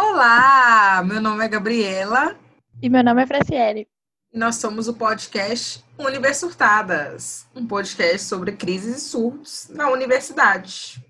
Olá, meu nome é Gabriela. E meu nome é Franciele. E nós somos o podcast Universitadas, um podcast sobre crises e surtos na universidade.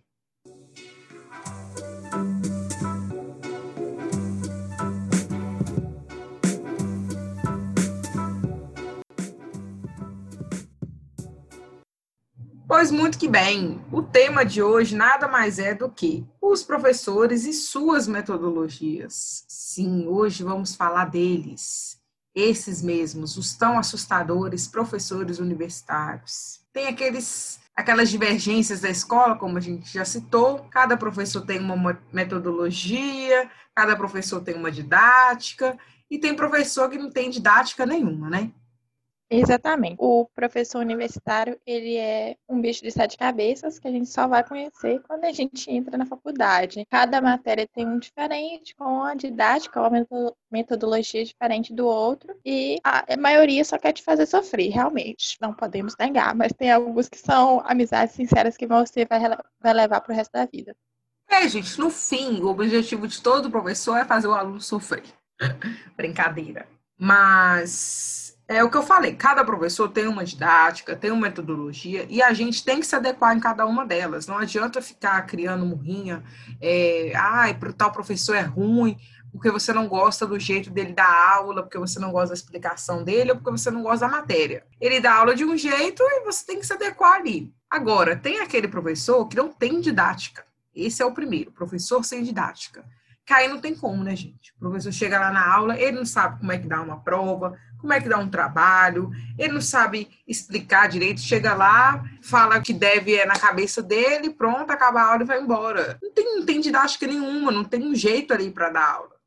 Pois muito que bem, o tema de hoje nada mais é do que os professores e suas metodologias. Sim, hoje vamos falar deles, esses mesmos, os tão assustadores professores universitários. Tem aqueles aquelas divergências da escola, como a gente já citou, cada professor tem uma metodologia, cada professor tem uma didática, e tem professor que não tem didática nenhuma, né? Exatamente. O professor universitário, ele é um bicho de sete cabeças que a gente só vai conhecer quando a gente entra na faculdade. Cada matéria tem um diferente, com uma didática, uma metodologia diferente do outro, e a maioria só quer te fazer sofrer, realmente. Não podemos negar, mas tem alguns que são amizades sinceras que você vai, vai levar pro resto da vida. É, gente, no fim, o objetivo de todo professor é fazer o aluno sofrer. Brincadeira. Mas é o que eu falei, cada professor tem uma didática, tem uma metodologia, e a gente tem que se adequar em cada uma delas. Não adianta ficar criando murrinha, é, ai, ah, tal professor é ruim, porque você não gosta do jeito dele dar aula, porque você não gosta da explicação dele, ou porque você não gosta da matéria. Ele dá aula de um jeito e você tem que se adequar ali. Agora, tem aquele professor que não tem didática. Esse é o primeiro, professor sem didática. Aí não tem como, né, gente? O professor chega lá na aula, ele não sabe como é que dá uma prova, como é que dá um trabalho, ele não sabe explicar direito, chega lá, fala que deve é na cabeça dele, pronto, acaba a aula e vai embora. Não tem, não tem didática nenhuma, não tem um jeito ali para dar aula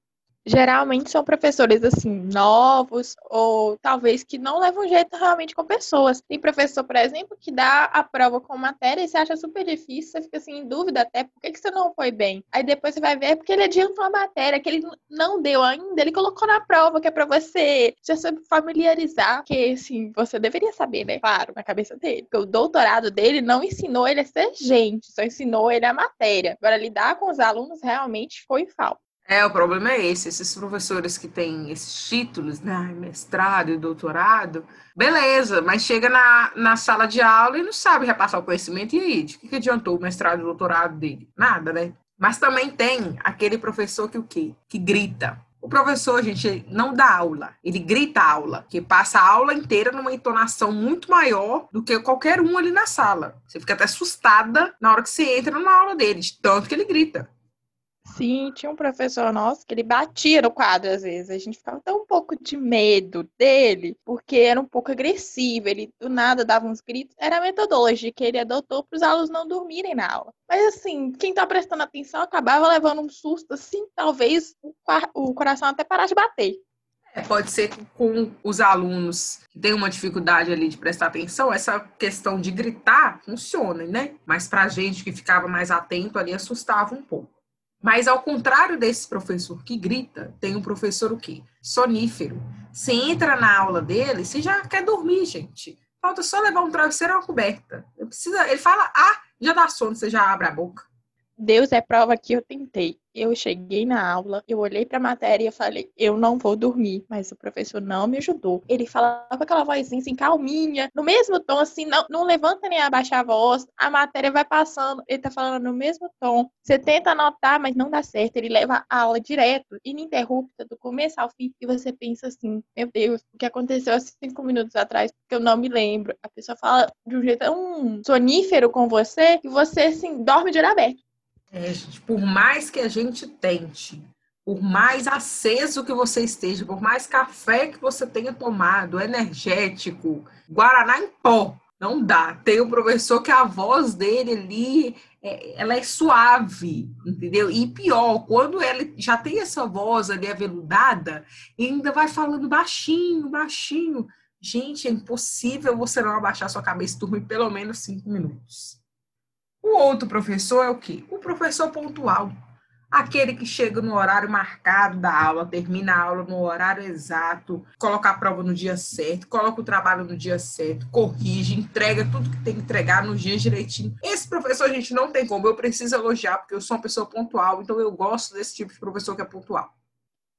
geralmente são professores assim novos ou talvez que não levam jeito realmente com pessoas. Tem professor, por exemplo, que dá a prova com matéria e você acha super difícil, você fica assim em dúvida até por que, que você não foi bem. Aí depois você vai ver é porque ele adiantou a matéria que ele não deu ainda, ele colocou na prova que é para você já se familiarizar, que assim, você deveria saber, né? Claro, na cabeça dele. Porque o doutorado dele não ensinou ele a ser gente, só ensinou ele a matéria. Agora lidar com os alunos realmente foi falta. É, o problema é esse, esses professores que têm esses títulos, né, mestrado e doutorado, beleza, mas chega na, na sala de aula e não sabe repassar o conhecimento, e aí, de que, que adiantou o mestrado e doutorado dele? Nada, né? Mas também tem aquele professor que o quê? Que grita. O professor, gente, não dá aula, ele grita aula, que passa a aula inteira numa entonação muito maior do que qualquer um ali na sala. Você fica até assustada na hora que você entra na aula dele, de tanto que ele grita. Sim, tinha um professor nosso que ele batia no quadro às vezes. A gente ficava tão um pouco de medo dele, porque era um pouco agressivo. Ele do nada dava uns gritos. Era a metodologia que ele adotou para os alunos não dormirem na aula. Mas assim, quem tá prestando atenção acabava levando um susto, assim, talvez o, o coração até parar de bater. É, pode ser com os alunos que têm uma dificuldade ali de prestar atenção, essa questão de gritar funcione, né? Mas para a gente que ficava mais atento ali, assustava um pouco. Mas ao contrário desse professor que grita, tem um professor o quê? Sonífero. Você entra na aula dele, você já quer dormir, gente. Falta só levar um travesseiro e uma coberta. Precisa, ele fala, ah, já dá sono, você já abre a boca. Deus é prova que eu tentei. Eu cheguei na aula, eu olhei para a matéria e falei, eu não vou dormir, mas o professor não me ajudou. Ele falava com aquela vozinha assim, calminha, no mesmo tom, assim, não, não levanta nem abaixa a voz, a matéria vai passando, ele tá falando no mesmo tom. Você tenta anotar, mas não dá certo. Ele leva a aula direto, ininterrupta, do começo ao fim, e você pensa assim, meu Deus, o que aconteceu há cinco minutos atrás, que eu não me lembro. A pessoa fala de um jeito tão sonífero com você, que você, assim, dorme de olho aberto. É, gente, por mais que a gente tente, por mais aceso que você esteja, por mais café que você tenha tomado, energético, guaraná em pó, não dá. Tem um professor que a voz dele ali, é, ela é suave, entendeu? E pior, quando ele já tem essa voz ali aveludada, ainda vai falando baixinho, baixinho. Gente, é impossível você não abaixar sua cabeça e dormir pelo menos cinco minutos. O outro professor é o quê? O professor pontual. aquele que chega no horário marcado da aula, termina a aula no horário exato, coloca a prova no dia certo, coloca o trabalho no dia certo, corrige, entrega tudo que tem que entregar nos dias direitinho. Esse professor, a gente, não tem como. Eu preciso elogiar, porque eu sou uma pessoa pontual, então eu gosto desse tipo de professor que é pontual.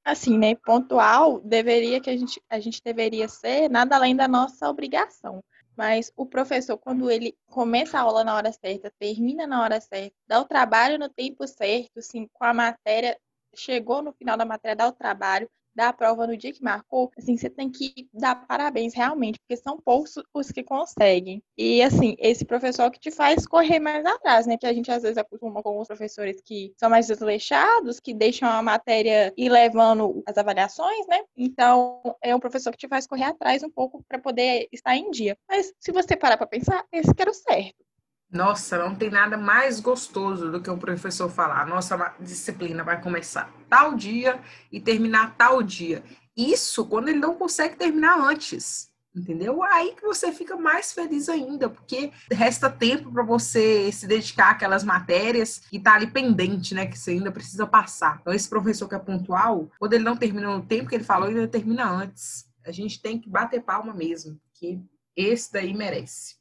Assim, né? Pontual deveria que a gente, a gente deveria ser nada além da nossa obrigação. Mas o professor, quando ele começa a aula na hora certa, termina na hora certa, dá o trabalho no tempo certo, assim, com a matéria, chegou no final da matéria, dá o trabalho, da prova no dia que marcou, assim, você tem que dar parabéns realmente, porque são poucos os que conseguem. E assim, esse professor que te faz correr mais atrás, né? Que a gente às vezes acostuma com os professores que são mais desleixados, que deixam a matéria ir levando as avaliações, né? Então, é um professor que te faz correr atrás um pouco para poder estar em dia. Mas se você parar para pensar, esse que era o certo. Nossa, não tem nada mais gostoso do que um professor falar: nossa disciplina vai começar tal dia e terminar tal dia. Isso quando ele não consegue terminar antes, entendeu? Aí que você fica mais feliz ainda, porque resta tempo para você se dedicar àquelas matérias que tá ali pendente, né? Que você ainda precisa passar. Então, esse professor que é pontual, quando ele não termina no tempo que ele falou, ele termina antes. A gente tem que bater palma mesmo, porque esse daí merece.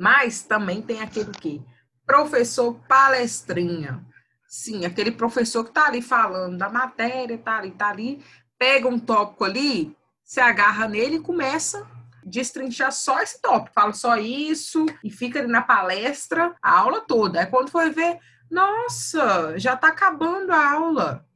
Mas também tem aquele que professor palestrinha. Sim, aquele professor que está ali falando da matéria, tá ali, tá ali, pega um tópico ali, se agarra nele e começa destrinchar só esse tópico, fala só isso e fica ali na palestra a aula toda. Aí quando foi ver, nossa, já está acabando a aula.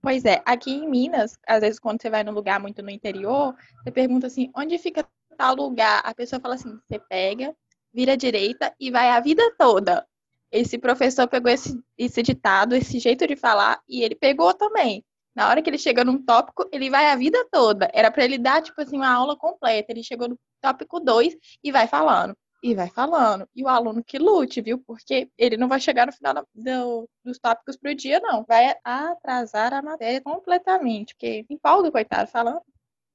Pois é, aqui em Minas, às vezes quando você vai num lugar muito no interior, você pergunta assim, onde fica tal lugar? A pessoa fala assim, você pega, vira direita e vai a vida toda. Esse professor pegou esse, esse ditado, esse jeito de falar, e ele pegou também. Na hora que ele chega num tópico, ele vai a vida toda. Era para ele dar, tipo assim, uma aula completa. Ele chegou no tópico 2 e vai falando. E vai falando. E o aluno que lute, viu? Porque ele não vai chegar no final do, dos tópicos pro dia, não. Vai atrasar a matéria completamente. Porque empolga, coitado, falando.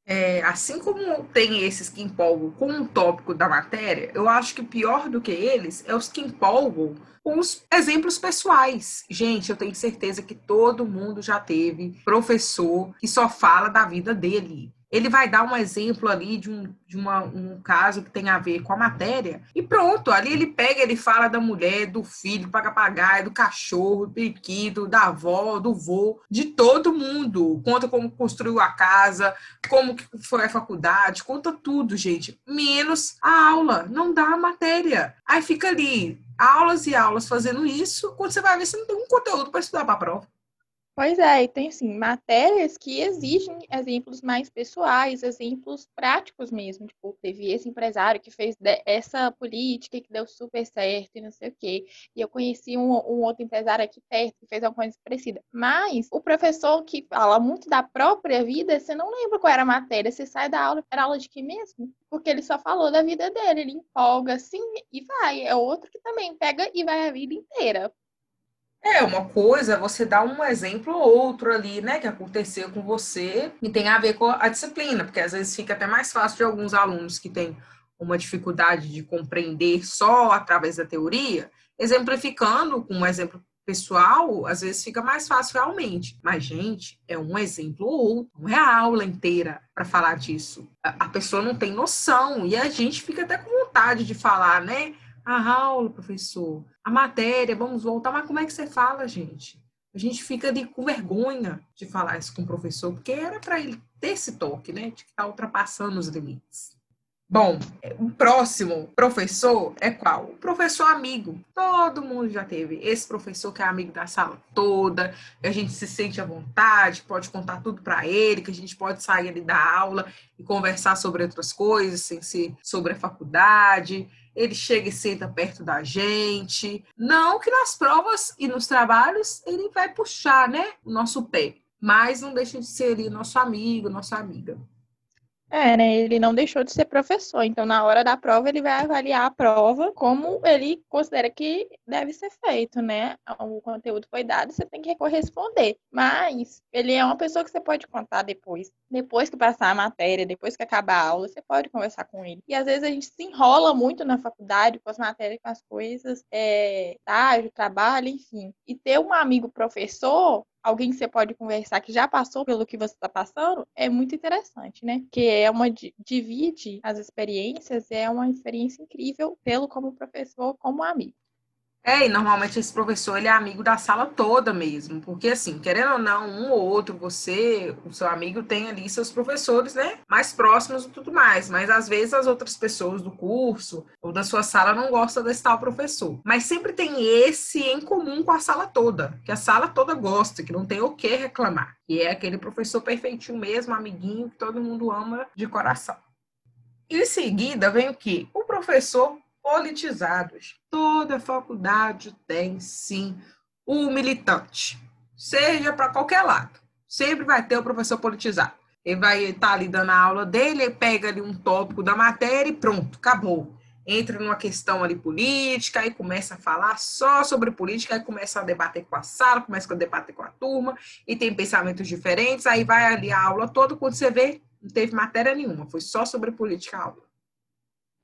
É, assim como tem esses que empolgam com um tópico da matéria, eu acho que pior do que eles é os que empolgam com os exemplos pessoais. Gente, eu tenho certeza que todo mundo já teve professor que só fala da vida dele ele vai dar um exemplo ali de, um, de uma, um caso que tem a ver com a matéria, e pronto, ali ele pega, ele fala da mulher, do filho, do papagaio, do cachorro, do periquito, da avó, do vô, de todo mundo. Conta como construiu a casa, como que foi a faculdade, conta tudo, gente. Menos a aula, não dá a matéria. Aí fica ali, aulas e aulas fazendo isso, quando você vai ver, você não tem um conteúdo para estudar para a prova. Pois é, e tem assim, matérias que exigem exemplos mais pessoais, exemplos práticos mesmo. Tipo, teve esse empresário que fez essa política que deu super certo e não sei o quê. E eu conheci um, um outro empresário aqui perto que fez alguma coisa parecida. Mas o professor que fala muito da própria vida, você não lembra qual era a matéria. Você sai da aula, era aula de que mesmo? Porque ele só falou da vida dele, ele empolga assim e vai. É outro que também pega e vai a vida inteira. É, uma coisa você dar um exemplo ou outro ali, né, que aconteceu com você e tem a ver com a disciplina, porque às vezes fica até mais fácil de alguns alunos que têm uma dificuldade de compreender só através da teoria, exemplificando com um exemplo pessoal, às vezes fica mais fácil realmente. Mas, gente, é um exemplo ou outro, não é a aula inteira para falar disso. A pessoa não tem noção e a gente fica até com vontade de falar, né? A aula, professor, a matéria, vamos voltar, mas como é que você fala, gente? A gente fica de, com vergonha de falar isso com o professor, porque era para ele ter esse toque, né? De que está ultrapassando os limites. Bom, o próximo professor é qual? O professor amigo. Todo mundo já teve esse professor que é amigo da sala toda, a gente se sente à vontade, pode contar tudo para ele, que a gente pode sair ali da aula e conversar sobre outras coisas, sem ser sobre a faculdade ele chega e senta perto da gente. Não que nas provas e nos trabalhos ele vai puxar, né, o nosso pé, mas não deixa de ser ali nosso amigo, nossa amiga. É, né? Ele não deixou de ser professor. Então, na hora da prova, ele vai avaliar a prova como ele considera que deve ser feito, né? O conteúdo foi dado, você tem que corresponder. Mas ele é uma pessoa que você pode contar depois. Depois que passar a matéria, depois que acabar a aula, você pode conversar com ele. E às vezes a gente se enrola muito na faculdade com as matérias, com as coisas, é, trabalho, enfim. E ter um amigo professor alguém que você pode conversar que já passou pelo que você está passando, é muito interessante, né? Que é uma divide as experiências, é uma experiência incrível pelo como professor, como amigo. É, e normalmente esse professor ele é amigo da sala toda mesmo, porque assim, querendo ou não, um ou outro, você, o seu amigo tem ali seus professores, né, mais próximos e tudo mais, mas às vezes as outras pessoas do curso ou da sua sala não gostam desse tal professor. Mas sempre tem esse em comum com a sala toda, que a sala toda gosta, que não tem o que reclamar, e é aquele professor perfeitinho mesmo, amiguinho, que todo mundo ama de coração. Em seguida vem o que? O professor politizados. Toda faculdade tem, sim, o militante, seja para qualquer lado. Sempre vai ter o professor politizado. Ele vai estar tá ali dando a aula dele, ele pega ali um tópico da matéria e pronto, acabou. Entra numa questão ali política, aí começa a falar só sobre política, aí começa a debater com a sala, começa a debater com a turma, e tem pensamentos diferentes, aí vai ali a aula toda, quando você vê, não teve matéria nenhuma, foi só sobre política a aula.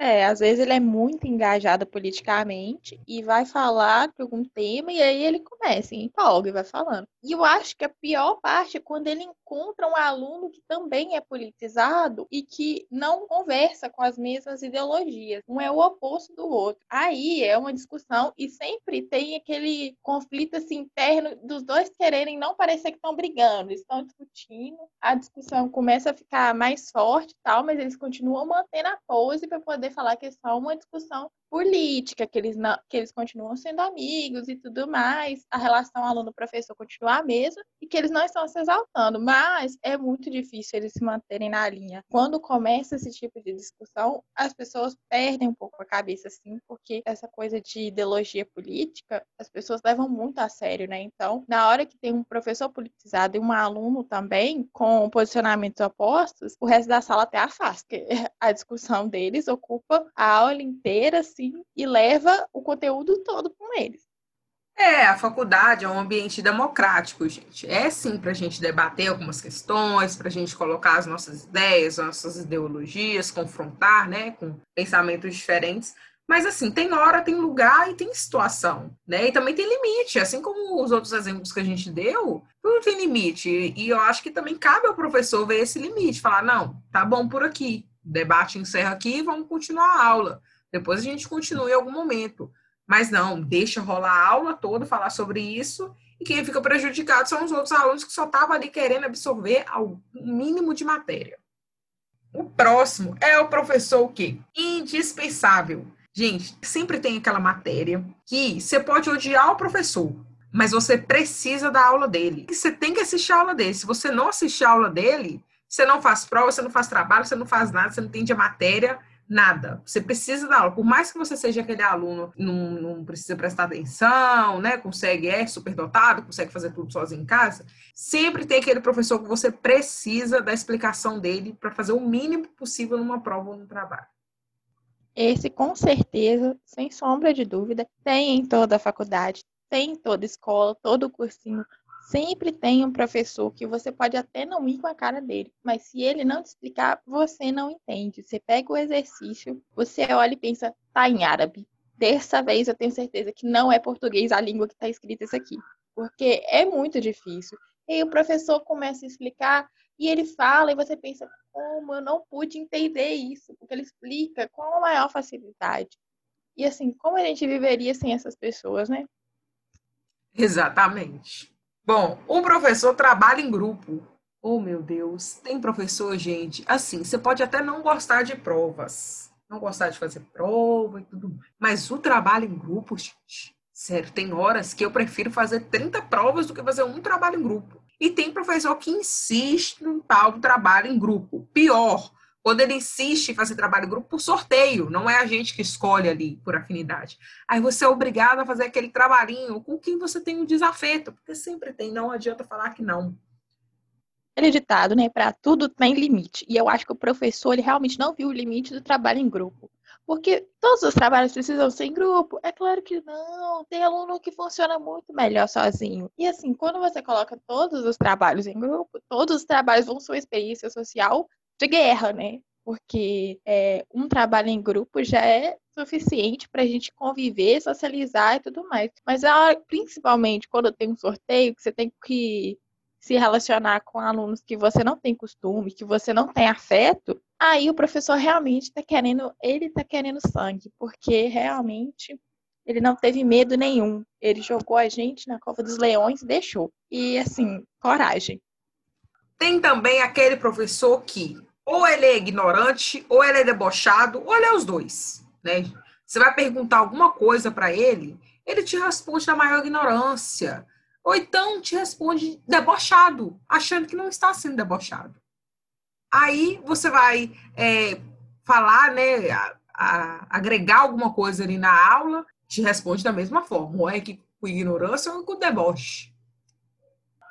É, às vezes ele é muito engajado politicamente e vai falar de algum tema e aí ele começa, empolga e vai falando. E eu acho que a pior parte é quando ele encontra um aluno que também é politizado e que não conversa com as mesmas ideologias. Um é o oposto do outro. Aí é uma discussão e sempre tem aquele conflito assim, interno dos dois quererem não parecer que estão brigando, estão discutindo. A discussão começa a ficar mais forte e tal, mas eles continuam mantendo a pose para poder falar que é só uma discussão política, que eles, não, que eles continuam sendo amigos e tudo mais, a relação aluno-professor continua a mesma e que eles não estão se exaltando, mas é muito difícil eles se manterem na linha. Quando começa esse tipo de discussão, as pessoas perdem um pouco a cabeça, assim, porque essa coisa de ideologia política, as pessoas levam muito a sério, né? Então, na hora que tem um professor politizado e um aluno também com posicionamentos opostos, o resto da sala até afasta, porque a discussão deles ocupa a aula inteira, assim, e leva o conteúdo todo com eles. É, a faculdade é um ambiente democrático, gente. É sim para a gente debater algumas questões, para a gente colocar as nossas ideias, as nossas ideologias, confrontar, né, com pensamentos diferentes. Mas assim, tem hora, tem lugar e tem situação, né? E também tem limite, assim como os outros exemplos que a gente deu, tudo tem limite. E eu acho que também cabe ao professor ver esse limite, falar, não, tá bom por aqui, debate encerra aqui, vamos continuar a aula. Depois a gente continua em algum momento. Mas não, deixa rolar a aula toda, falar sobre isso, e quem fica prejudicado são os outros alunos que só estavam ali querendo absorver o mínimo de matéria. O próximo é o professor o quê? Indispensável. Gente, sempre tem aquela matéria que você pode odiar o professor, mas você precisa da aula dele. E você tem que assistir a aula dele. Se você não assistir a aula dele, você não faz prova, você não faz trabalho, você não faz nada, você não entende a matéria, nada. Você precisa da aula. Por mais que você seja aquele aluno, não, não precisa prestar atenção, né? Consegue, é super dotado, consegue fazer tudo sozinho em casa. Sempre tem aquele professor que você precisa da explicação dele para fazer o mínimo possível numa prova ou num trabalho. Esse, com certeza, sem sombra de dúvida, tem em toda a faculdade, tem em toda escola, todo cursinho, Sempre tem um professor que você pode até não ir com a cara dele, mas se ele não te explicar, você não entende. Você pega o exercício, você olha e pensa, tá em árabe. Dessa vez eu tenho certeza que não é português a língua que está escrita isso aqui, porque é muito difícil. E aí o professor começa a explicar e ele fala e você pensa, como eu não pude entender isso, porque ele explica com a maior facilidade. E assim, como a gente viveria sem essas pessoas, né? Exatamente. Bom, o professor trabalha em grupo. Oh, meu Deus, tem professor, gente. Assim, você pode até não gostar de provas, não gostar de fazer prova e tudo, mas o trabalho em grupo, gente, sério, tem horas que eu prefiro fazer 30 provas do que fazer um trabalho em grupo. E tem professor que insiste no tal trabalho em grupo. Pior, quando ele insiste em fazer trabalho grupo por sorteio, não é a gente que escolhe ali por afinidade. Aí você é obrigado a fazer aquele trabalhinho com quem você tem um desafeto, porque sempre tem, não adianta falar que não. aquele ditado, né? Para tudo tem limite. E eu acho que o professor ele realmente não viu o limite do trabalho em grupo. Porque todos os trabalhos precisam ser em grupo? É claro que não. Tem aluno que funciona muito melhor sozinho. E assim, quando você coloca todos os trabalhos em grupo, todos os trabalhos vão ser uma experiência social de guerra, né? Porque é, um trabalho em grupo já é suficiente para a gente conviver, socializar e tudo mais. Mas principalmente quando tem um sorteio, que você tem que se relacionar com alunos que você não tem costume, que você não tem afeto, aí o professor realmente está querendo, ele está querendo sangue, porque realmente ele não teve medo nenhum. Ele jogou a gente na cova dos leões e deixou. E assim, coragem. Tem também aquele professor que ou ele é ignorante, ou ele é debochado, ou ele é os dois, né? Você vai perguntar alguma coisa para ele, ele te responde na maior ignorância ou então te responde debochado, achando que não está sendo debochado. Aí você vai é, falar, né, a, a, agregar alguma coisa ali na aula, te responde da mesma forma, ou é que com ignorância ou com deboche.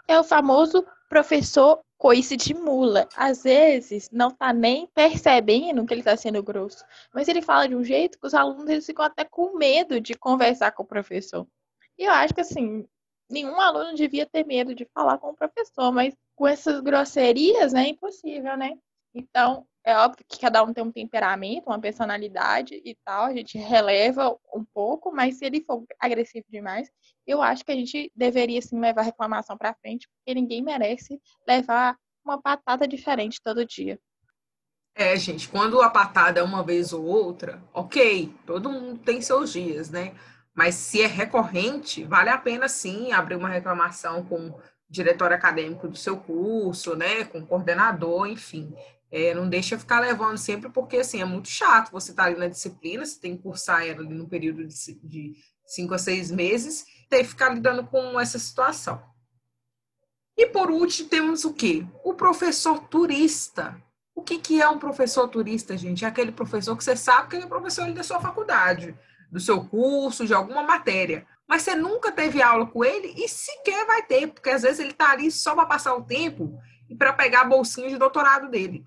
É o famoso professor coice de mula. Às vezes não tá nem percebendo que ele está sendo grosso, mas ele fala de um jeito que os alunos eles ficam até com medo de conversar com o professor. E eu acho que assim, nenhum aluno devia ter medo de falar com o professor, mas com essas grosserias é impossível, né? Então, é óbvio que cada um tem um temperamento, uma personalidade e tal, a gente releva um pouco, mas se ele for agressivo demais, eu acho que a gente deveria sim levar a reclamação para frente, porque ninguém merece levar uma patada diferente todo dia. É, gente, quando a patada é uma vez ou outra, ok, todo mundo tem seus dias, né? Mas se é recorrente, vale a pena sim abrir uma reclamação com o diretor acadêmico do seu curso, né, com o coordenador, enfim. É, não deixa ficar levando sempre, porque assim, é muito chato. Você tá ali na disciplina, você tem que cursar ela ali no período de, de cinco a seis meses, ter que ficar lidando com essa situação. E por último, temos o quê? O professor turista. O que, que é um professor turista, gente? É aquele professor que você sabe que ele é professor da sua faculdade do seu curso, de alguma matéria. Mas você nunca teve aula com ele e sequer vai ter, porque às vezes ele está ali só para passar o tempo e para pegar a bolsinha de doutorado dele.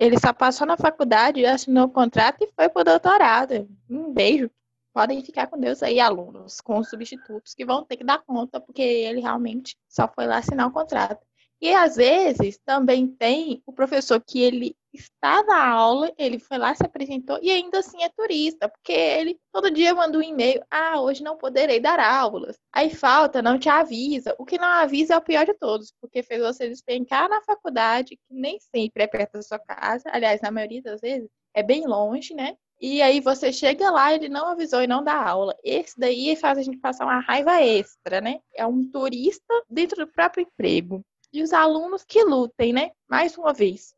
Ele só passou na faculdade, assinou o contrato e foi para o doutorado. Um beijo. Podem ficar com Deus aí, alunos, com os substitutos, que vão ter que dar conta, porque ele realmente só foi lá assinar o contrato. E às vezes também tem o professor que ele está na aula, ele foi lá, se apresentou e ainda assim é turista, porque ele todo dia manda um e-mail: ah, hoje não poderei dar aulas. Aí falta, não te avisa. O que não avisa é o pior de todos, porque fez você despencar na faculdade, que nem sempre é perto da sua casa, aliás, na maioria das vezes é bem longe, né? E aí você chega lá, ele não avisou e não dá aula. Esse daí faz a gente passar uma raiva extra, né? É um turista dentro do próprio emprego. E os alunos que lutem, né? Mais uma vez.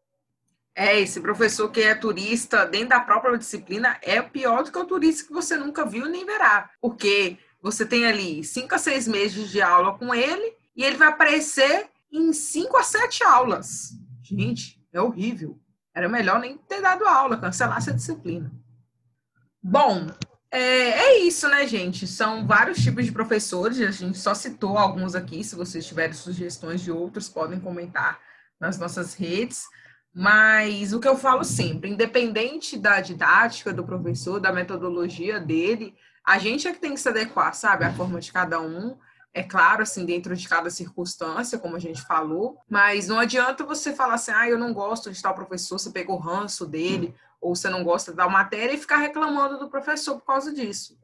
É, esse professor que é turista dentro da própria disciplina é pior do que o turista que você nunca viu nem verá. Porque você tem ali cinco a seis meses de aula com ele e ele vai aparecer em cinco a sete aulas. Gente, é horrível. Era melhor nem ter dado aula, cancelar essa disciplina. Bom, é, é, isso, né, gente? São vários tipos de professores, a gente só citou alguns aqui. Se vocês tiverem sugestões de outros, podem comentar nas nossas redes. Mas o que eu falo sempre, independente da didática do professor, da metodologia dele, a gente é que tem que se adequar, sabe? A forma de cada um. É claro, assim, dentro de cada circunstância, como a gente falou, mas não adianta você falar assim, ah, eu não gosto de tal professor, você pegou o ranço dele, ou você não gosta da matéria e ficar reclamando do professor por causa disso.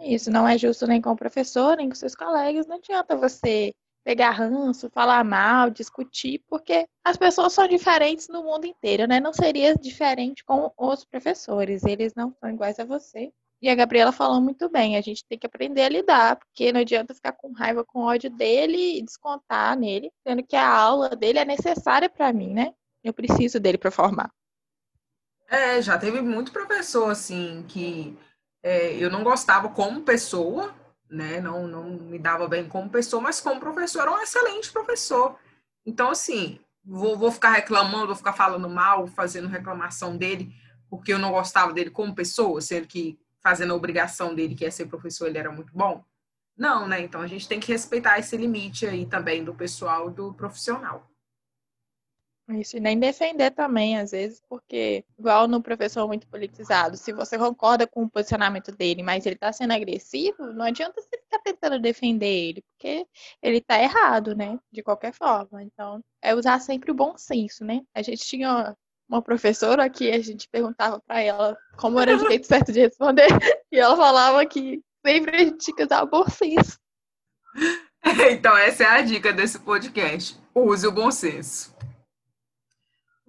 Isso não é justo nem com o professor, nem com seus colegas. Não adianta você pegar ranço, falar mal, discutir, porque as pessoas são diferentes no mundo inteiro, né? Não seria diferente com os professores, eles não são iguais a você. E a Gabriela falou muito bem, a gente tem que aprender a lidar, porque não adianta ficar com raiva, com ódio dele e descontar nele, sendo que a aula dele é necessária para mim, né? Eu preciso dele para formar. É, já teve muito professor assim que é, eu não gostava como pessoa, né? Não, não me dava bem como pessoa, mas como professor era um excelente professor. Então, assim, vou, vou ficar reclamando, vou ficar falando mal, fazendo reclamação dele, porque eu não gostava dele como pessoa, sendo que fazendo a obrigação dele, que é ser professor, ele era muito bom. Não, né? Então a gente tem que respeitar esse limite aí também do pessoal do profissional. Isso, e nem defender também, às vezes, porque, igual no professor muito politizado, se você concorda com o posicionamento dele, mas ele tá sendo agressivo, não adianta você ficar tentando defender ele, porque ele tá errado, né? De qualquer forma. Então, é usar sempre o bom senso, né? A gente tinha uma professora que a gente perguntava para ela como era o jeito certo de responder, e ela falava que sempre a gente tinha que usar o bom senso. Então, essa é a dica desse podcast. Use o bom senso.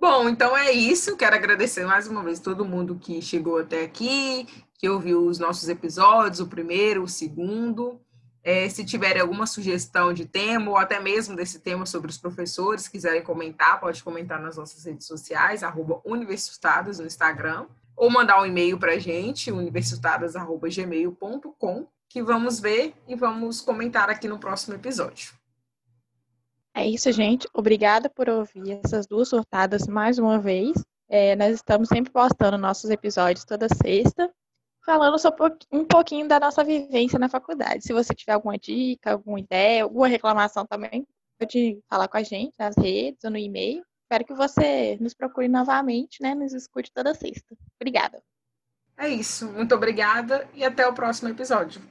Bom, então é isso. Quero agradecer mais uma vez todo mundo que chegou até aqui, que ouviu os nossos episódios, o primeiro, o segundo. É, se tiverem alguma sugestão de tema, ou até mesmo desse tema sobre os professores, quiserem comentar, pode comentar nas nossas redes sociais, arroba universitadas no Instagram, ou mandar um e-mail para a gente, universitadas.gmail.com, que vamos ver e vamos comentar aqui no próximo episódio. É isso, gente. Obrigada por ouvir essas duas sortadas mais uma vez. É, nós estamos sempre postando nossos episódios toda sexta, falando sobre um pouquinho da nossa vivência na faculdade. Se você tiver alguma dica, alguma ideia, alguma reclamação também, pode falar com a gente nas redes ou no e-mail. Espero que você nos procure novamente, né? Nos escute toda sexta. Obrigada. É isso. Muito obrigada e até o próximo episódio.